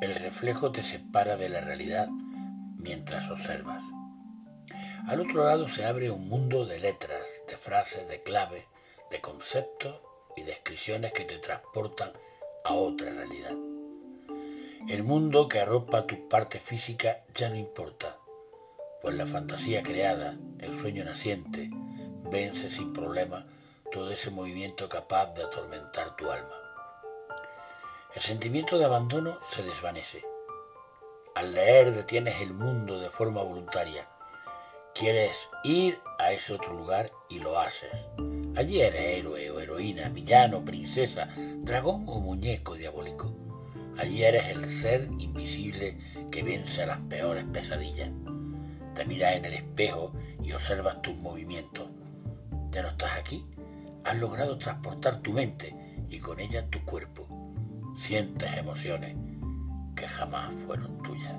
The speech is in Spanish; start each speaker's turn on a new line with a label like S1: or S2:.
S1: El reflejo te separa de la realidad mientras observas. Al otro lado se abre un mundo de letras, de frases, de claves, de conceptos y descripciones que te transportan a otra realidad. El mundo que arropa tu parte física ya no importa, pues la fantasía creada, el sueño naciente, vence sin problema todo ese movimiento capaz de atormentar tu alma. El sentimiento de abandono se desvanece. Al leer detienes el mundo de forma voluntaria. Quieres ir a ese otro lugar y lo haces. Allí eres héroe o heroína, villano, princesa, dragón o muñeco diabólico. Allí eres el ser invisible que vence a las peores pesadillas. Te miras en el espejo y observas tus movimientos. Ya no estás aquí. Has logrado transportar tu mente y con ella tu cuerpo. Sientes emociones que jamás fueron tuyas.